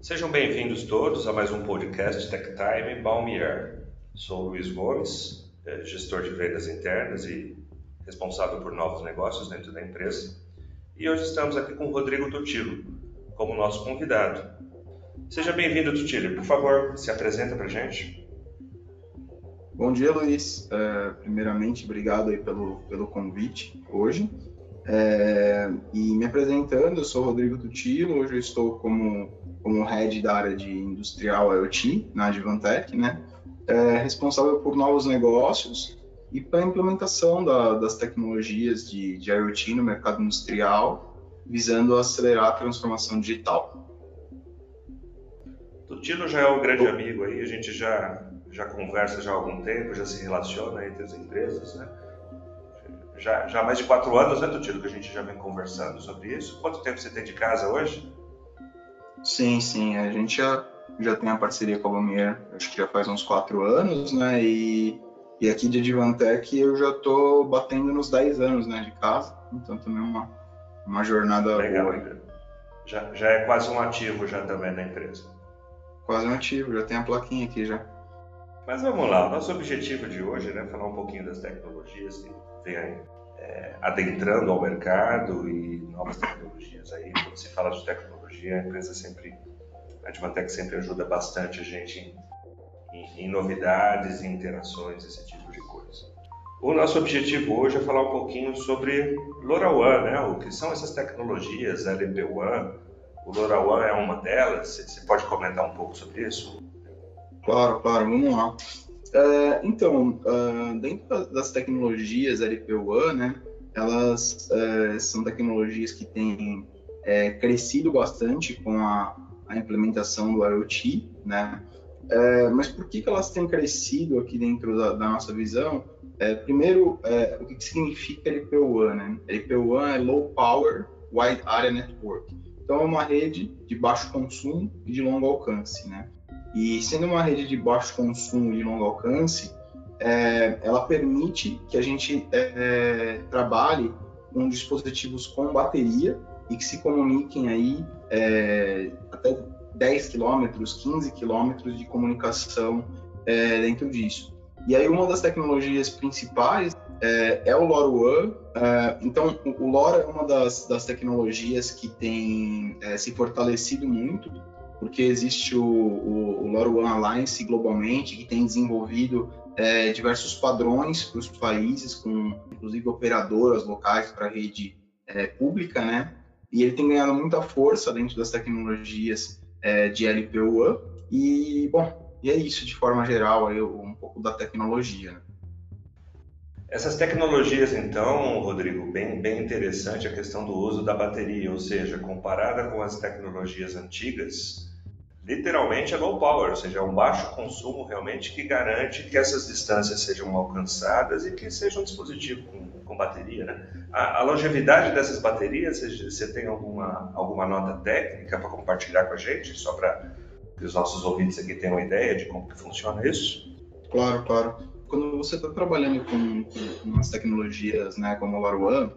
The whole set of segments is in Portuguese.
Sejam bem-vindos todos a mais um podcast Tech Time Balmier. Sou Luiz Gomes, eh, gestor de vendas internas e responsável por novos negócios dentro da empresa. E hoje estamos aqui com o Rodrigo Tutilo como nosso convidado. Seja bem-vindo, Tutilo. Por favor, se apresenta para gente. Bom dia, Luiz. É, primeiramente, obrigado aí pelo, pelo convite hoje. É, e me apresentando, eu sou Rodrigo Tutilo, hoje eu estou como, como head da área de industrial IoT na Advantech, né? É, responsável por novos negócios e para a implementação da, das tecnologias de, de IoT no mercado industrial, visando acelerar a transformação digital. Tutilo já é um grande amigo aí, a gente já, já conversa já há algum tempo, já se relaciona entre as empresas, né? já, já há mais de quatro anos, né, Tutilo, que a gente já vem conversando sobre isso. Quanto tempo você tem de casa hoje? Sim, sim, a gente já, já tem a parceria com a Lumière, acho que já faz uns quatro anos, né, e, e aqui de Advantech eu já tô batendo nos 10 anos, né, de casa, então também é uma, uma jornada Legal, boa. Já, já é quase um ativo já também da empresa. Quase um ativo, já tem a plaquinha aqui já. Mas vamos lá, o nosso objetivo de hoje é né, falar um pouquinho das tecnologias que vem é, adentrando ao mercado e novas tecnologias. Aí, quando se fala de tecnologia, a empresa sempre, a Advantech sempre ajuda bastante a gente em, em, em novidades, em interações, esse tipo de coisa. O nosso objetivo hoje é falar um pouquinho sobre LoRaWAN, né? O que são essas tecnologias, LPWAN. O LoRaWAN é uma delas. Você pode comentar um pouco sobre isso? Claro, claro, vamos lá. É, então, uh, dentro das tecnologias LPWAN, né, elas uh, são tecnologias que têm é, crescido bastante com a, a, implementação do IoT, né? É, mas por que, que elas têm crescido aqui dentro da, da nossa visão? É, primeiro, é, o que, que significa LPWAN? Né? LPWAN é Low Power Wide Area Network. Então, é uma rede de baixo consumo e de longo alcance, né? E sendo uma rede de baixo consumo e longo alcance, é, ela permite que a gente é, é, trabalhe com dispositivos com bateria e que se comuniquem aí é, até 10 quilômetros, 15 quilômetros de comunicação é, dentro disso. E aí uma das tecnologias principais é, é o LoRaWAN. então, o LoRa é uma das, das tecnologias que tem se fortalecido muito porque existe o, o, o LoRaWAN Alliance globalmente, que tem desenvolvido é, diversos padrões para os países, com inclusive operadoras locais para rede é, pública, né? E ele tem ganhado muita força dentro das tecnologias é, de LPWAN. E, bom, e é isso de forma geral, aí, um pouco da tecnologia. Né? Essas tecnologias, então, Rodrigo, bem, bem interessante a questão do uso da bateria, ou seja, comparada com as tecnologias antigas, literalmente é low power, ou seja, é um baixo consumo realmente que garante que essas distâncias sejam alcançadas e que seja um dispositivo com, com bateria. Né? A, a, longevidade dessas baterias, você tem alguma, alguma nota técnica para compartilhar com a gente, só para que os nossos ouvintes aqui tenham uma ideia de como que funciona isso? Claro, claro. Quando você está trabalhando com, com umas tecnologias né, como o LoRaWAN,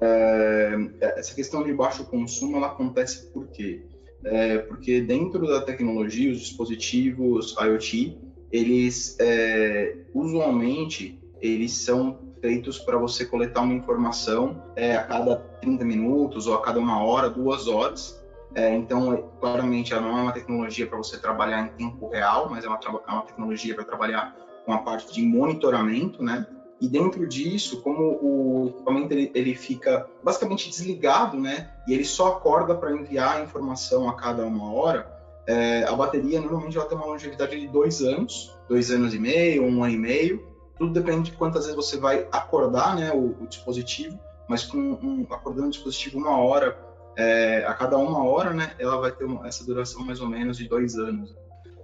é, essa questão de baixo consumo ela acontece por quê? é, porque dentro da tecnologia, os dispositivos IoT, eles é, usualmente eles são feitos para você coletar uma informação é, a cada 30 minutos ou a cada uma hora, duas horas. É, então, claramente, ela não é uma tecnologia para você trabalhar em tempo real, mas é uma, é uma tecnologia para trabalhar com a parte de monitoramento, né? E dentro disso, como o equipamento ele, ele fica basicamente desligado, né? E ele só acorda para enviar a informação a cada uma hora, é, a bateria normalmente ela tem uma longevidade de dois anos, dois anos e meio, um ano e meio. Tudo depende de quantas vezes você vai acordar, né, o, o dispositivo. Mas com um, acordando o dispositivo uma hora, é, a cada uma hora, né, ela vai ter uma, essa duração mais ou menos de dois anos.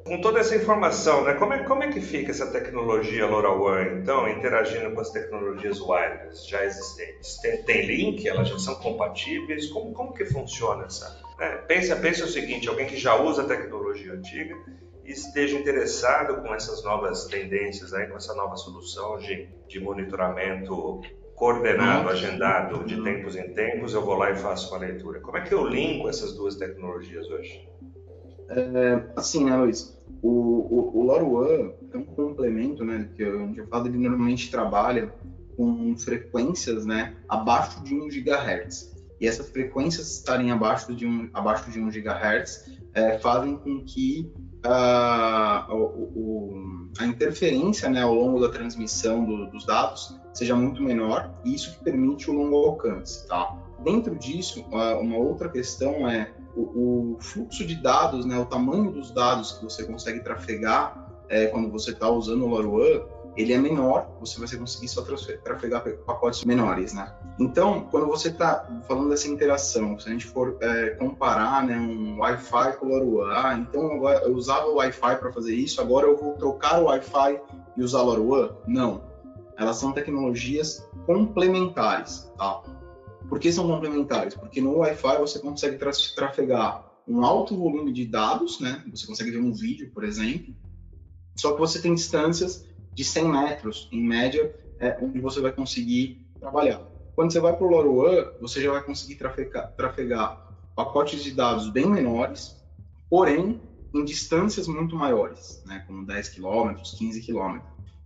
Com toda essa informação, né, como, é, como é que fica essa tecnologia LoRaWAN, então, interagindo com as tecnologias wireless já existentes? Tem, tem link? Elas já são compatíveis? Como, como que funciona essa? Né? Pensa, pensa o seguinte, alguém que já usa a tecnologia antiga esteja interessado com essas novas tendências, aí, com essa nova solução de, de monitoramento coordenado, agendado de tempos em tempos, eu vou lá e faço uma leitura. Como é que eu linko essas duas tecnologias hoje? É, assim, né, Luiz? O, o, o LoRaWAN é um complemento, né, que eu, onde eu falo, ele normalmente trabalha com frequências, né, abaixo de 1 GHz. E essas frequências estarem abaixo de 1, abaixo de 1 GHz é, fazem com que uh, o, a interferência né, ao longo da transmissão do, dos dados seja muito menor, e isso que permite o longo alcance. Tá? Dentro disso, uma outra questão é o, o fluxo de dados, né, o tamanho dos dados que você consegue trafegar é, quando você está usando o LoRaWAN, ele é menor, você vai conseguir só trafegar pacotes menores, né? Então, quando você está falando dessa interação, se a gente for é, comparar né, um Wi-Fi com LoRaWAN, ah, então agora eu usava o Wi-Fi para fazer isso, agora eu vou trocar o Wi-Fi e usar LoRaWAN? Não. Elas são tecnologias complementares, tá? Por que são complementares? Porque no Wi-Fi você consegue trafegar um alto volume de dados, né? Você consegue ver um vídeo, por exemplo, só que você tem distâncias de 100 metros, em média, é, onde você vai conseguir trabalhar. Quando você vai para o LoRaWAN, você já vai conseguir trafegar, trafegar pacotes de dados bem menores, porém em distâncias muito maiores, né, como 10 km, 15 km.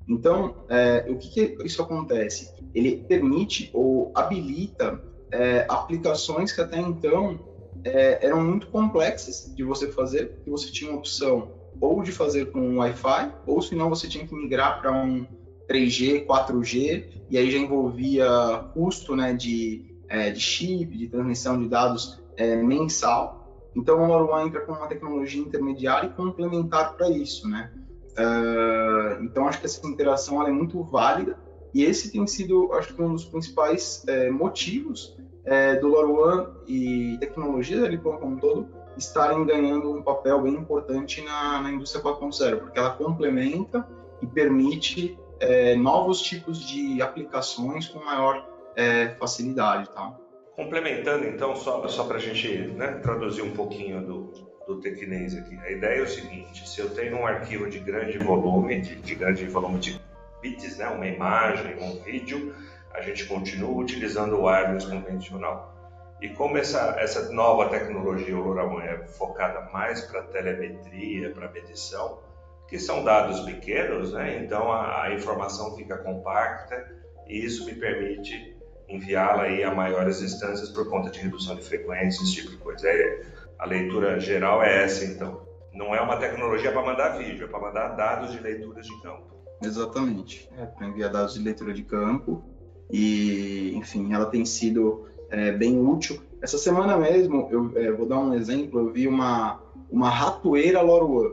Então, é, o que, que, isso acontece? Ele permite ou habilita é, aplicações que até então é, eram muito complexas de você fazer, que você tinha uma opção ou de fazer com Wi-Fi, ou se não você tinha que migrar para um 3G, 4G, e aí já envolvia custo né, de, é, de chip, de transmissão de dados é, mensal. Então o LoRaWAN entra com uma tecnologia intermediária e complementar para isso, né? Uh, então, acho que essa interação é muito válida e esse tem sido, acho que, um dos principais é, motivos é, do LoRaWAN e tecnologia da como um todo estarem ganhando um papel bem importante na, na indústria 4.0, porque ela complementa e permite é, novos tipos de aplicações com maior é, facilidade. Tá? Complementando, então, só, só para a gente né, traduzir um pouquinho do, do tecnês aqui. A ideia é o seguinte: se eu tenho um arquivo de grande volume, de, de grande volume de bits, né, uma imagem, um vídeo, a gente continua utilizando o wireless convencional. E como essa, essa nova tecnologia, o LoRaWAN, é focada mais para telemetria, para medição, que são dados pequenos, né? então a, a informação fica compacta e isso me permite enviá-la a maiores distâncias por conta de redução de frequência, esse tipo de coisa. É, a leitura geral é essa, então. Não é uma tecnologia para mandar vídeo, é para mandar dados de leituras de campo. Exatamente. É para enviar dados de leitura de campo. E, enfim, ela tem sido é, bem útil. Essa semana mesmo, eu é, vou dar um exemplo, eu vi uma, uma ratoeira LoRaWAN.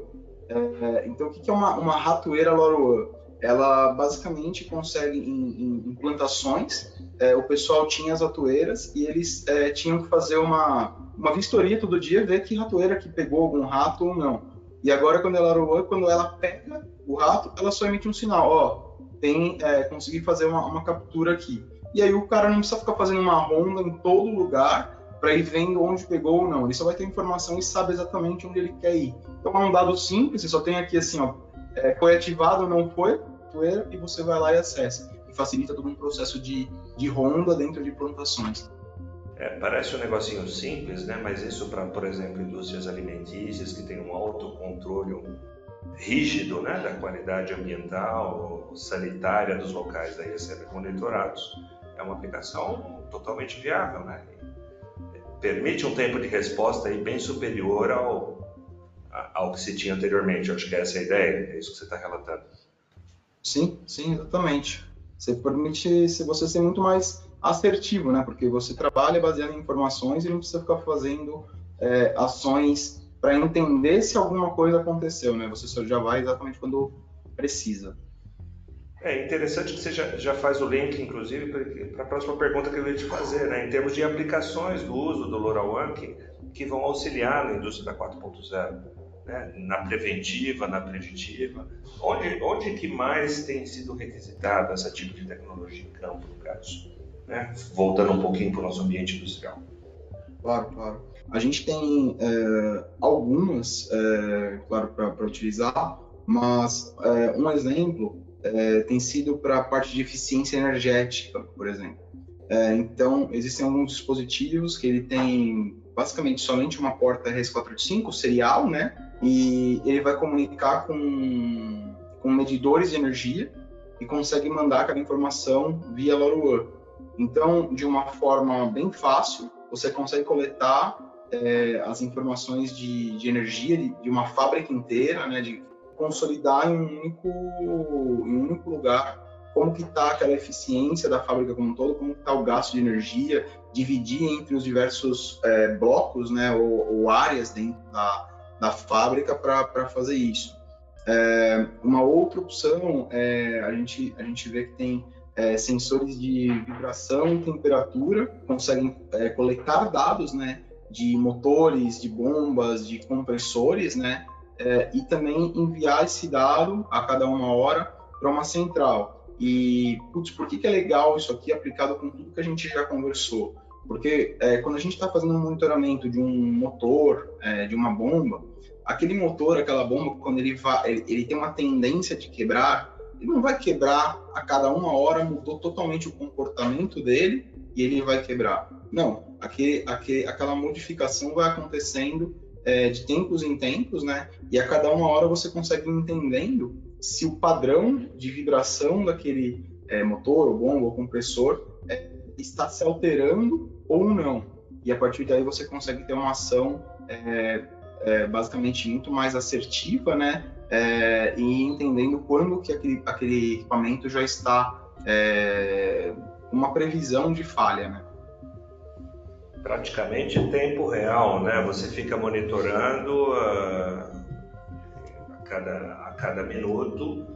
É, então, o que, é uma, uma ratoeira LoRaWAN? Ela basicamente consegue, em, em plantações, é, o pessoal tinha as ratoeiras e eles é, tinham que fazer uma, uma vistoria todo dia, ver que ratoeira que pegou algum rato ou não. E agora, quando ela LoRaWAN, quando ela pega o rato, ela só emite um sinal, ó, tem, é, consegui fazer uma, uma captura aqui. E aí o cara não precisa ficar fazendo uma ronda em todo lugar para ir vendo onde pegou ou não. Ele só vai ter informação e sabe exatamente onde ele quer ir. Então é um dado simples, você só tem aqui assim, ó, é, foi ativado ou não foi, e você vai lá e acessa. E facilita todo um processo de, de ronda dentro de plantações. É, parece um negocinho simples, né? mas isso para, por exemplo, indústrias alimentícias que tem um autocontrole rígido né? da qualidade ambiental, sanitária dos locais, daí recebem monitorados é uma aplicação totalmente viável, né? Permite um tempo de resposta aí bem superior ao, ao que se tinha anteriormente. Eu acho que essa é a ideia, é isso que você está relatando. Sim, sim, exatamente. Você permite você ser muito mais assertivo, né? Porque você trabalha baseado em informações e não precisa ficar fazendo é, ações para entender se alguma coisa aconteceu, né? Você só já vai exatamente quando precisa. É interessante que você já, já faz o link, inclusive, para a próxima pergunta que eu ia te fazer, né? em termos de aplicações do uso do LoRaWAN que, que vão auxiliar na indústria da 4.0, né? na preventiva, na preditiva. Onde, onde que mais tem sido requisitada essa tipo de tecnologia em campo, no caso? Né? Voltando um pouquinho para o nosso ambiente industrial. Claro, claro. A gente tem é, algumas, é, claro, para utilizar, mas é, um exemplo é, tem sido para a parte de eficiência energética, por exemplo. É, então, existem alguns dispositivos que ele tem basicamente somente uma porta RS485 serial, né? E ele vai comunicar com, com medidores de energia e consegue mandar aquela informação via LoRaWAN. Então, de uma forma bem fácil, você consegue coletar é, as informações de, de energia de, de, uma fábrica inteira, né? De consolidar em um único, em um único lugar como que está aquela eficiência da fábrica como um todo, como está o gasto de energia, dividir entre os diversos é, blocos, né, ou, ou, áreas dentro da, da fábrica para fazer isso. É, uma outra opção é a gente a gente vê que tem é, sensores de vibração e temperatura, conseguem é, coletar dados, né, de motores, de bombas, de compressores, né, é, e também enviar esse dado a cada uma hora para uma central. E, putz, por que, que é legal isso aqui aplicado com tudo que a gente já conversou? Porque é, quando a gente está fazendo um monitoramento de um motor, é, de uma bomba, aquele motor, aquela bomba, quando ele, vai, ele, ele, tem uma tendência de quebrar, ele não vai quebrar a cada uma hora, mudou totalmente o comportamento dele e ele vai quebrar. Não, aquele, aquele, aquela modificação vai acontecendo é, de tempos em tempos, né? E a cada uma hora você consegue entendendo se o padrão de vibração daquele é, motor, ou bomba, ou compressor é, está se alterando ou não. E a partir daí você consegue ter uma ação é, é basicamente muito mais assertiva, né? É, e entendendo quando que aquele, aquele equipamento já está uma previsão de falha, né? Praticamente em tempo real, né? Você fica monitorando uh, a cada cada minuto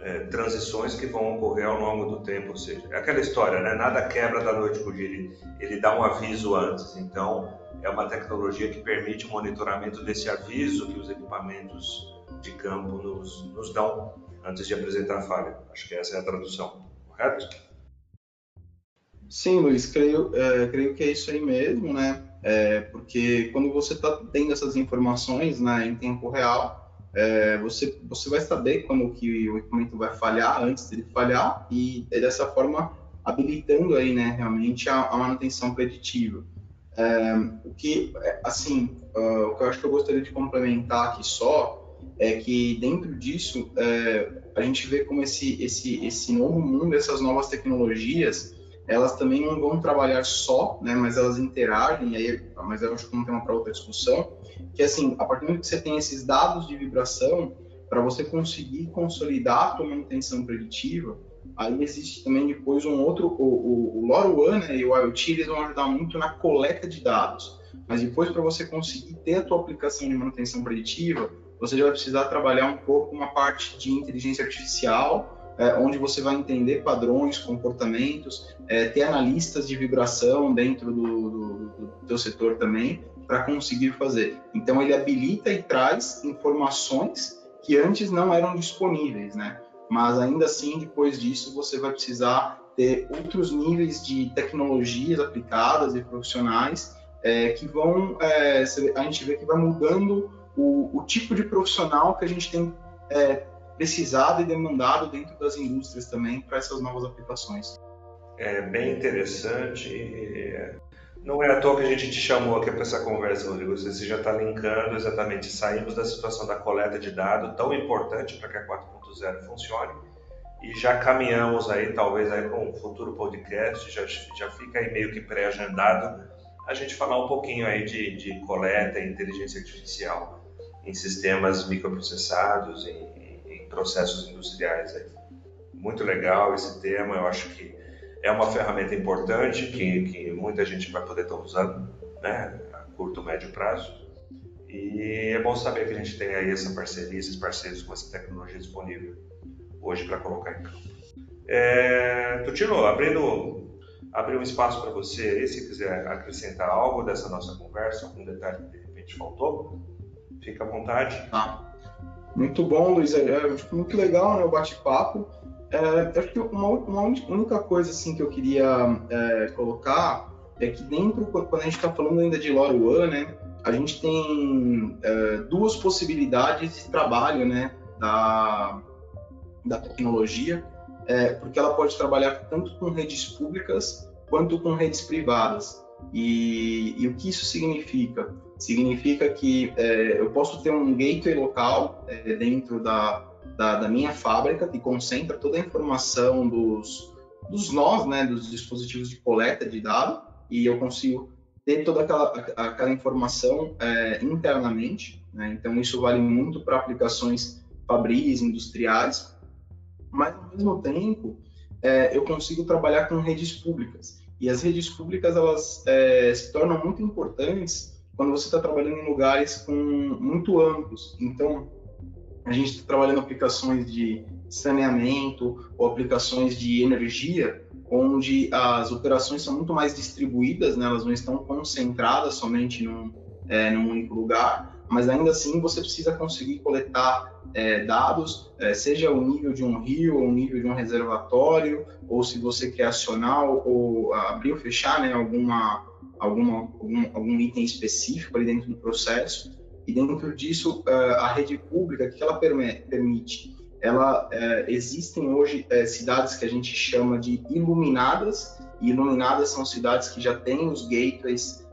é, transições que vão ocorrer ao longo do tempo. Ou seja, é aquela história, né? Nada quebra da noite para o dia, ele, ele dá um aviso antes. Então, é uma tecnologia que permite o monitoramento desse aviso que os equipamentos de campo nos, nos dão antes de apresentar a falha. Acho que essa é a tradução, correto? Sim, Luiz, creio, é, creio que é isso aí mesmo, né? É, porque quando você está tendo essas informações né, em tempo real, é, você, você vai saber quando que o equipamento vai falhar antes dele falhar e dessa forma habilitando aí, né, realmente a, a manutenção preditiva. É, o que, é, assim, uh, o que eu acho que eu gostaria de complementar aqui só é que dentro disso é, a gente vê como esse, esse, esse novo mundo, essas novas tecnologias, elas também não vão trabalhar só, né, mas elas interagem, aí, mas eu acho que não tem uma para outra discussão, que assim, a partir do momento que você tem esses dados de vibração, para você conseguir consolidar a sua manutenção preditiva, aí existe também depois um outro, o, o, o LoRaWAN né, e o IoT, eles vão ajudar muito na coleta de dados, mas depois para você conseguir ter a tua aplicação de manutenção preditiva, você já vai precisar trabalhar um pouco uma parte de inteligência artificial, é, onde você vai entender padrões, comportamentos, é, ter analistas de vibração dentro do, do, do teu setor também, para conseguir fazer. Então, ele habilita e traz informações que antes não eram disponíveis, né? Mas ainda assim, depois disso, você vai precisar ter outros níveis de tecnologias aplicadas e profissionais é, que vão, é, a gente vê que vai mudando o, o, tipo de profissional que a gente tem é, precisado e demandado dentro das indústrias também para essas novas aplicações. É bem interessante. Não é à toa que a gente te chamou aqui para essa conversa, Rodrigo. Você já está linkando exatamente. Saímos da situação da coleta de dados, tão importante para que a 4.0 funcione, e já caminhamos aí, talvez aí com um futuro podcast, já, já fica aí meio que pré-agendado, a gente falar um pouquinho aí de, de coleta e inteligência artificial em sistemas microprocessados, em, processos industriais. Aí. Muito legal esse tema, eu acho que é uma ferramenta importante que, que muita gente vai poder estar usando né, a curto, médio prazo. E é bom saber que a gente tem aí essa parceria, esses parceiros com essa tecnologia disponível hoje para colocar em campo. É, Tutino, abrindo, abrir um espaço para você aí, se quiser acrescentar algo dessa nossa conversa, algum detalhe que de repente faltou, fica à vontade. Ah. Muito bom, Luiz. É, é tipo, muito legal né, o bate-papo. É, acho que uma, uma, única coisa assim, que eu queria é, colocar é que dentro, quando a gente está falando ainda de LoRaWAN, né, a gente tem é, duas possibilidades de trabalho né, da, da tecnologia, é, porque ela pode trabalhar tanto com redes públicas quanto com redes privadas. E, e o que isso significa? Significa que é, eu posso ter um gateway local é, dentro da, da, da, minha fábrica que concentra toda a informação dos, dos nós, né, dos dispositivos de coleta de dados, e eu consigo ter toda aquela, aquela informação é, internamente. Né? Então, isso vale muito para aplicações fabris, industriais, mas, ao mesmo tempo, é, eu consigo trabalhar com redes públicas. E as redes públicas, elas é, se tornam muito importantes quando você está trabalhando em lugares com, muito amplos. Então, a gente está trabalhando aplicações de saneamento ou aplicações de energia, onde as operações são muito mais distribuídas, né? elas não estão concentradas somente num, é, num único lugar, mas ainda assim você precisa conseguir coletar é, dados, é, seja o nível de um rio, ou o nível de um reservatório, ou se você quer acionar ou abrir ou fechar né, alguma, alguma, algum, algum item específico ali dentro do processo. E dentro disso, é, a rede pública, o que ela permite? Ela, é, existem hoje é, cidades que a gente chama de iluminadas, e iluminadas são cidades que já têm os gateways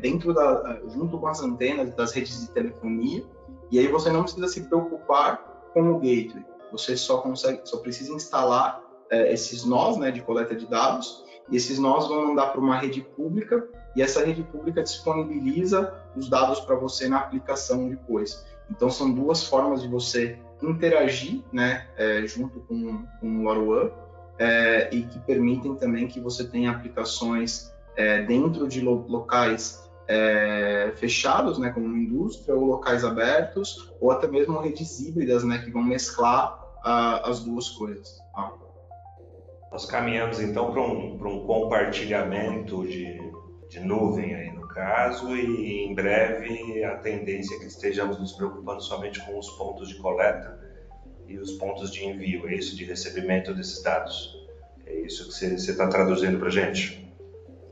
dentro da, junto com as antenas das redes de telefonia, e aí você não precisa se preocupar com o gateway. Você só consegue, só precisa instalar esses nós, né, de coleta de dados. E esses nós vão mandar para uma rede pública e essa rede pública disponibiliza os dados para você na aplicação depois. Então são duas formas de você interagir, né, é, junto com, com o LoRaWAN é, e que permitem também que você tenha aplicações é, dentro de lo locais é, fechados, né, como indústria, ou locais abertos, ou até mesmo redes híbridas, né, que vão mesclar uh, as duas coisas. Tá? Nós caminhamos então para um, um compartilhamento de, de nuvem aí no caso, e em breve a tendência é que estejamos nos preocupando somente com os pontos de coleta e os pontos de envio, é isso de recebimento desses dados. É isso que você está traduzindo para a gente?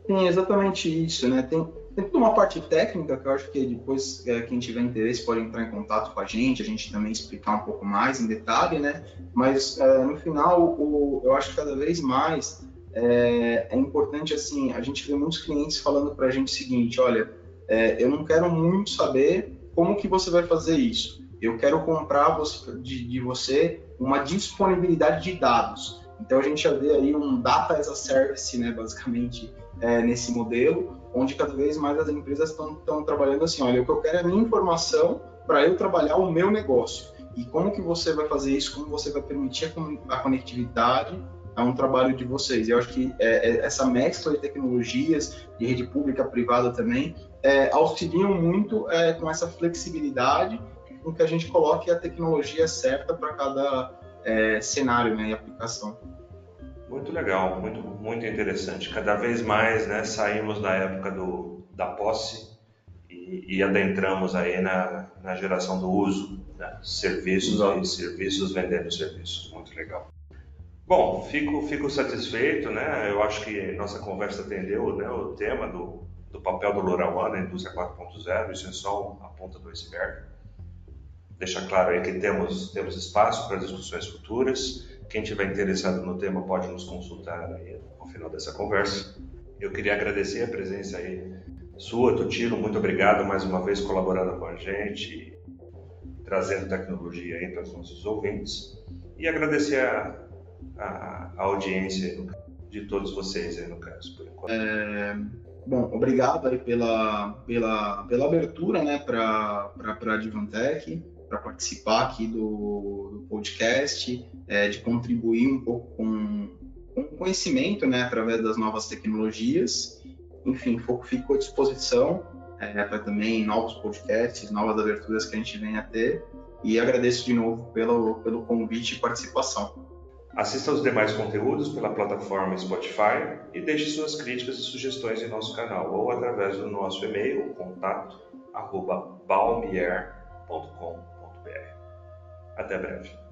Sim, exatamente isso, né? Tem, tem toda uma parte técnica que eu acho que depois é, quem tiver interesse pode entrar em contato com a gente, a gente também explicar um pouco mais em detalhe, né? Mas é, no final, o, eu acho que cada vez mais é, é, importante assim, a gente vê muitos clientes falando para a gente o seguinte, olha, é, eu não quero muito saber como que você vai fazer isso. Eu quero comprar de, de você uma disponibilidade de dados. Então a gente já vê aí um data as a service, né, basicamente é, nesse modelo, onde cada vez mais as empresas estão trabalhando assim, olha, o que eu quero é a minha informação para eu trabalhar o meu negócio. E como que você vai fazer isso? Como você vai permitir a conectividade a um trabalho de vocês? Eu acho que é, é, essa mescla de tecnologias, de rede pública, privada também, é, auxiliam muito é, com essa flexibilidade com que a gente coloque a tecnologia certa para cada é, cenário né, e aplicação. Muito legal, muito, muito interessante. Cada vez mais né, saímos da época do, da posse e, e adentramos aí na, na geração do uso, né? serviços e serviços vendendo serviços. Muito legal. Bom, fico, fico satisfeito, né? Eu acho que nossa conversa atendeu né, o tema do, do papel do LoRaWAN na indústria 4.0, isso é só a ponta do iceberg. Deixa claro aí que temos, temos espaço para discussões futuras quem tiver interessado no tema pode nos consultar aí ao final dessa conversa. Eu queria agradecer a presença aí sua, Tutilo, muito obrigado mais uma vez colaborando com a gente, trazendo tecnologia aí para os nossos ouvintes e agradecer a, a, a audiência de todos vocês aí no caso, por enquanto. É, bom, obrigado aí pela, pela, pela abertura né, para a Advantech para participar aqui do, do podcast, é, de contribuir um pouco com, com conhecimento, né, através das novas tecnologias. Enfim, fico à disposição é, para também novos podcasts, novas aberturas que a gente venha a ter. E agradeço de novo pelo, pelo convite e participação. Assista aos demais conteúdos pela plataforma Spotify e deixe suas críticas e sugestões em nosso canal ou através do nosso e-mail contato arroba balmier.com. Até breve.